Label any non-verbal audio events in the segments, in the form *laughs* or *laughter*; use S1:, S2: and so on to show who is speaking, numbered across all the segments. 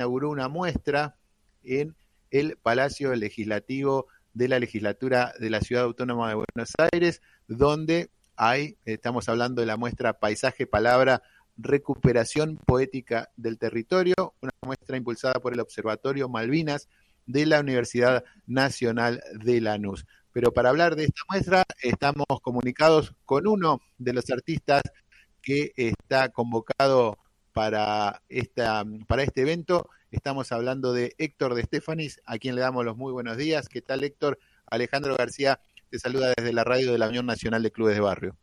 S1: inauguró una muestra en el Palacio Legislativo de la Legislatura de la Ciudad Autónoma de Buenos Aires, donde hay, estamos hablando de la muestra Paisaje, Palabra, Recuperación Poética del Territorio, una muestra impulsada por el Observatorio Malvinas de la Universidad Nacional de Lanús. Pero para hablar de esta muestra estamos comunicados con uno de los artistas que está convocado para, esta, para este evento. Estamos hablando de Héctor de Estefanis, a quien le damos los muy buenos días. ¿Qué tal, Héctor? Alejandro García te saluda desde la radio de la Unión Nacional de Clubes de Barrio.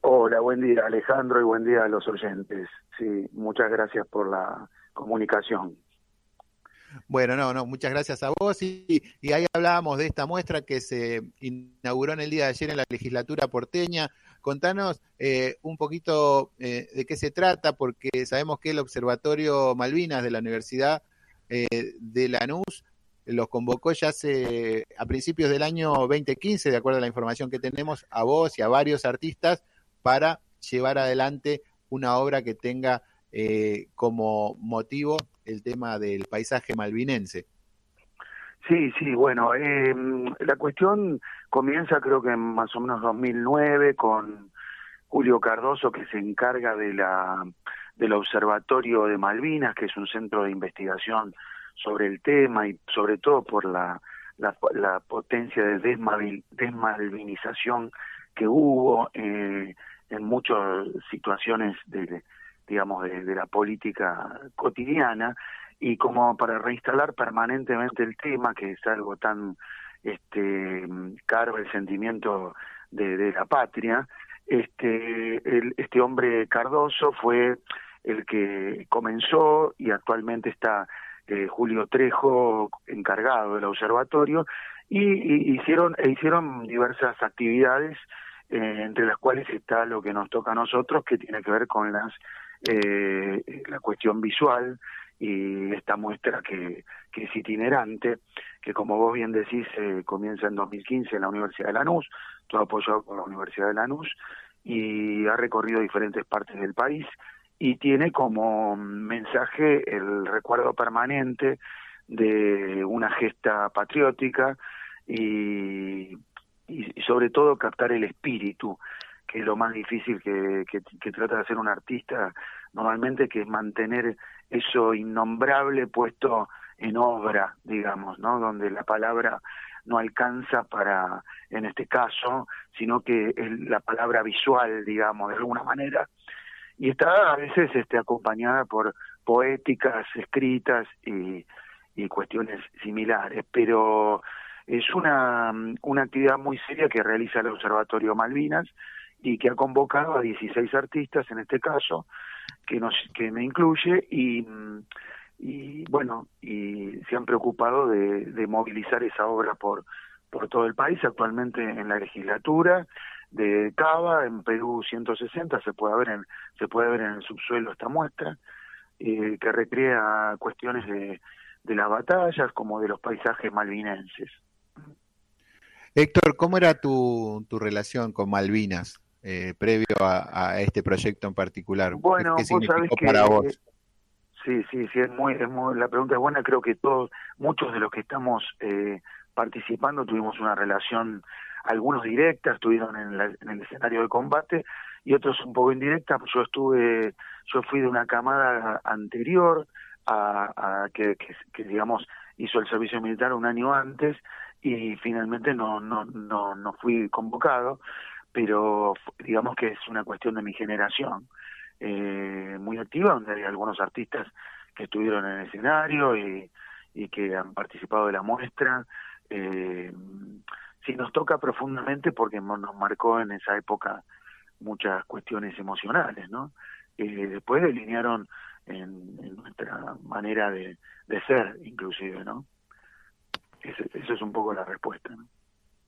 S2: Hola, buen día, Alejandro, y buen día a los oyentes. Sí, muchas gracias por la comunicación.
S1: Bueno, no, no, muchas gracias a vos. Y, y, ahí hablábamos de esta muestra que se inauguró en el día de ayer en la legislatura porteña. Contanos eh, un poquito eh, de qué se trata, porque sabemos que el Observatorio Malvinas de la Universidad eh, de Lanús los convocó ya hace a principios del año 2015, de acuerdo a la información que tenemos, a vos y a varios artistas para llevar adelante una obra que tenga como motivo el tema del paisaje malvinense.
S2: Sí, sí, bueno, eh, la cuestión comienza creo que en más o menos 2009 con Julio Cardoso que se encarga de la del Observatorio de Malvinas, que es un centro de investigación sobre el tema y sobre todo por la, la, la potencia de desmalvinización que hubo eh, en muchas situaciones de, digamos, de, la política cotidiana y como para reinstalar permanentemente el tema, que es algo tan este caro el sentimiento de, de la patria, este este hombre Cardoso fue el que comenzó y actualmente está eh, Julio Trejo encargado del observatorio y, y hicieron e hicieron diversas actividades eh, entre las cuales está lo que nos toca a nosotros que tiene que ver con las eh, la cuestión visual y esta muestra que, que es itinerante, que como vos bien decís, eh, comienza en 2015 en la Universidad de Lanús, todo apoyado por la Universidad de Lanús, y ha recorrido diferentes partes del país y tiene como mensaje el recuerdo permanente de una gesta patriótica y, y sobre todo captar el espíritu que es lo más difícil que, trata de hacer un artista normalmente, que es mantener eso innombrable puesto en obra, digamos, ¿no? Donde la palabra no alcanza para, en este caso, sino que es la palabra visual, digamos, de alguna manera, y está a veces este, acompañada por poéticas escritas y, y cuestiones similares, pero es una, una actividad muy seria que realiza el Observatorio Malvinas, y que ha convocado a 16 artistas en este caso que nos me incluye y bueno y se han preocupado de, de movilizar esa obra por por todo el país actualmente en la legislatura de Cava en Perú 160 se puede ver en se puede ver en el subsuelo esta muestra eh, que recrea cuestiones de de las batallas como de los paisajes malvinenses
S1: Héctor, ¿cómo era tu, tu relación con Malvinas? Eh, previo a, a, este proyecto en particular?
S2: Bueno, ¿Qué que, para vos? Sí, sí, sí, es muy, es muy, la pregunta es buena. Creo que todos, muchos de los que estamos eh, participando tuvimos una relación, algunos directas, estuvieron en, la, en el escenario de combate y otros un poco indirectas. Yo estuve, yo fui de una camada anterior a, a que, que, que, digamos, hizo el servicio militar un año antes y finalmente no, no, no, no fui convocado pero digamos que es una cuestión de mi generación eh, muy activa, donde hay algunos artistas que estuvieron en el escenario y, que han participado de la muestra. Eh, sí nos toca profundamente porque nos marcó en esa época muchas cuestiones emocionales, ¿no? Eh, después delinearon en, nuestra manera de, de, ser, inclusive, ¿no? Eso es un poco la respuesta, ¿no?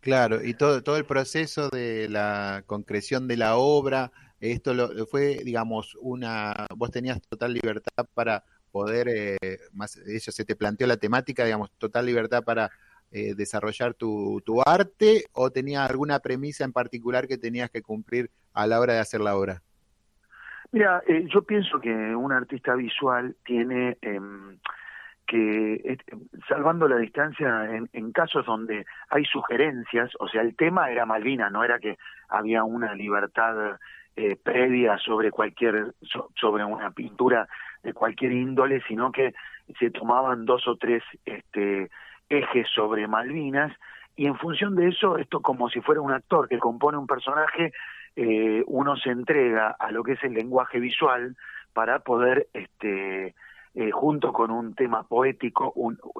S1: Claro, y todo, todo el proceso de la concreción de la obra, esto lo, fue, digamos, una, vos tenías total libertad para poder, eh, más eso se te planteó la temática, digamos, total libertad para eh, desarrollar tu, tu arte o tenía alguna premisa en particular que tenías que cumplir a la hora de hacer la obra?
S2: Mira, eh, yo pienso que un artista visual tiene em, que, eh, salvando la distancia, en, casos donde hay sugerencias, o sea, el tema era Malvina, no era que había una libertad eh, previa sobre cualquier, sobre una pintura de cualquier índole, sino que se tomaban dos o tres este, ejes sobre Malvinas y en función de eso, esto como si fuera un actor que compone un personaje, eh, uno se entrega a lo que es el lenguaje visual para poder, este, eh, junto con un tema poético,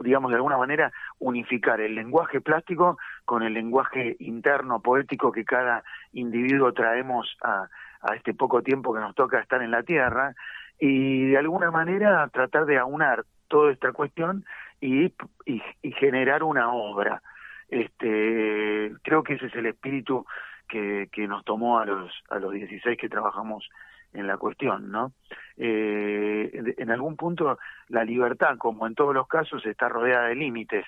S2: digamos de alguna manera, unificar el lenguaje plástico con el lenguaje interno poético que cada individuo traemos a, a este poco tiempo que nos toca estar en la Tierra y de alguna manera tratar de aunar toda esta cuestión y, y generar una obra. Este, creo que ese es el espíritu que, que nos tomó a los, a los 16 que trabajamos en la cuestión, ¿no? Eh, en algún punto la libertad, como en todos los casos, está rodeada de límites.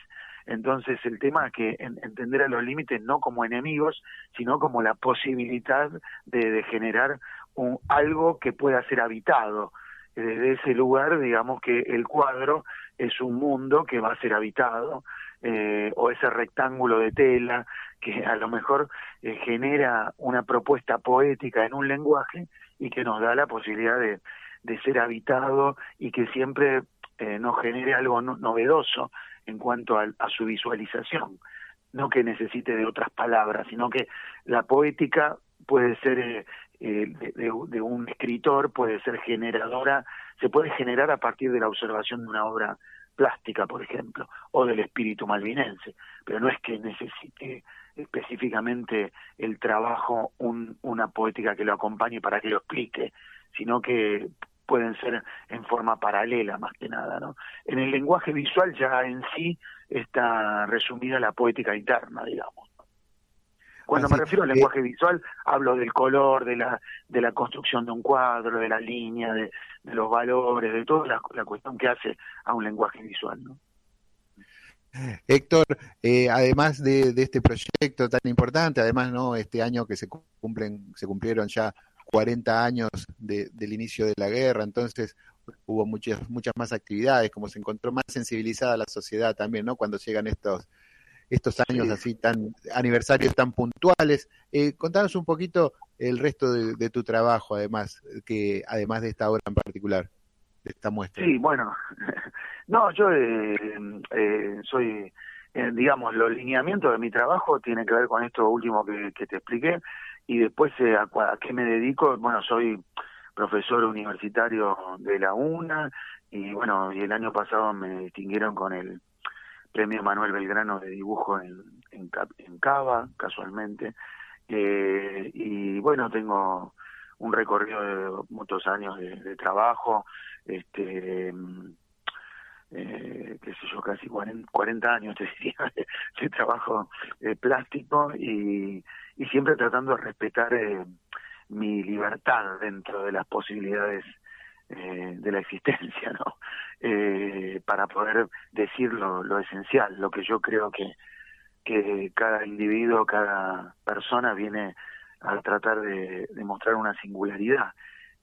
S2: Entonces el tema es que entender a los límites no como enemigos, sino como la posibilidad de, generar un, algo que pueda ser habitado. Desde ese lugar, digamos que el cuadro es un mundo que va a ser habitado eh, o ese rectángulo de tela que a lo mejor eh, genera una propuesta poética en un lenguaje y que nos da la posibilidad de, de ser habitado y que siempre eh, nos genere algo novedoso en cuanto a, su visualización, no que necesite de otras palabras, sino que la poética puede ser de, de, un escritor, puede ser generadora, se puede generar a partir de la observación de una obra plástica, por ejemplo, o del espíritu malvinense, pero no es que necesite específicamente el trabajo un, una poética que lo acompañe para que lo explique, sino que pueden ser en forma paralela más que nada, ¿no? En el lenguaje visual ya en sí está resumida la poética interna, digamos. Cuando me refiero al lenguaje visual, hablo del color, de la, de la construcción de un cuadro, de la línea, de, los valores, de toda la, cuestión que hace a un lenguaje visual. ¿no?
S1: Héctor, eh, además de, este proyecto tan importante, además no este año que se cumplen, se cumplieron ya 40 años del inicio de la guerra, entonces hubo muchas muchas más actividades, como se encontró más sensibilizada la sociedad también, ¿no? Cuando llegan estos estos años así tan aniversarios tan puntuales. Eh, contanos un poquito el resto de, tu trabajo, además que además de esta obra en particular, esta muestra.
S2: Sí, bueno, *laughs* no, yo eh, eh, soy, eh, digamos, los lineamientos de mi trabajo tienen que ver con esto último que, te expliqué y después a, a qué me dedico, bueno, soy profesor universitario de la UNA y bueno, y el año pasado me distinguieron con el premio Manuel Belgrano de dibujo en, en, Cava, casualmente. Eh, y bueno, tengo un recorrido de muchos años de, trabajo, este, eh, qué sé yo, casi 40, años *laughs* te diría, de, trabajo eh, plástico y, siempre tratando de respetar eh, mi libertad dentro de las posibilidades eh, de la existencia, *laughs* ¿no? Eh, para poder decir lo, esencial, lo que yo creo que, que cada individuo, cada persona viene a tratar de, mostrar una singularidad,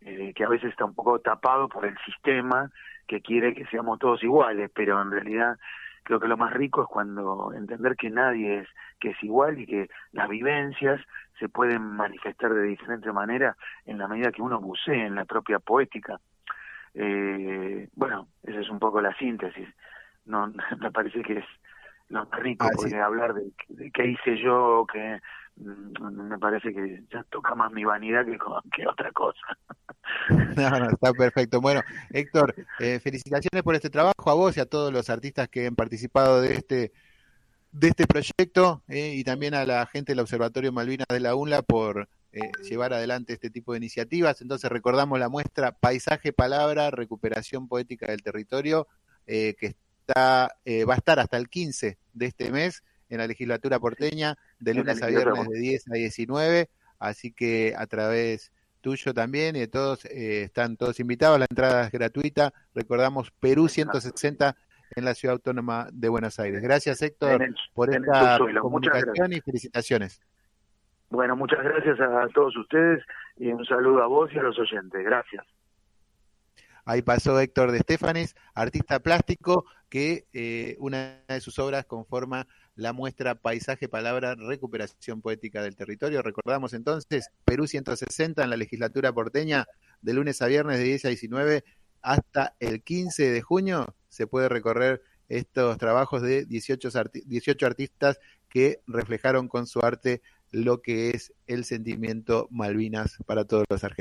S2: eh, que a veces está un poco tapado por el sistema que quiere que seamos todos iguales, pero en realidad creo que lo más rico es cuando entender que nadie es que es igual y que las vivencias se pueden manifestar de diferente manera en la medida que uno bucee en la propia poética eh, bueno, esa es un poco la síntesis. No, *laughs* me parece que es lo más rico, ah, porque hablar de, qué hice yo, que me parece que ya toca más mi vanidad que, que otra cosa. *laughs*
S1: No, no, está perfecto. Bueno, Héctor, eh, felicitaciones por este trabajo a vos y a todos los artistas que han participado de este de este proyecto eh, y también a la gente del Observatorio Malvinas de la UNLA por eh, llevar adelante este tipo de iniciativas. Entonces recordamos la muestra Paisaje, Palabra, Recuperación Poética del Territorio, eh, que está, va a estar hasta el 15 de este mes en la legislatura porteña, de lunes a viernes de 10 a 19. Así que a través tuyo también y de todos, están todos invitados. La entrada es gratuita. Recordamos Perú 160 en la Ciudad Autónoma de Buenos Aires. Gracias, Héctor, por esta comunicación y felicitaciones.
S2: Bueno, muchas gracias a todos ustedes y un saludo a vos y a los oyentes. Gracias.
S1: Ahí pasó Héctor de Estefanes, artista plástico, que eh, una de sus obras conforma la muestra Paisaje, Palabra, Recuperación Poética del Territorio. Recordamos entonces, Perú 160 en la legislatura porteña, de lunes a viernes de 10 a 19 hasta el 15 de junio se puede recorrer estos trabajos de 18, 18 artistas que reflejaron con su arte lo que es el sentimiento Malvinas para todos los argentinos.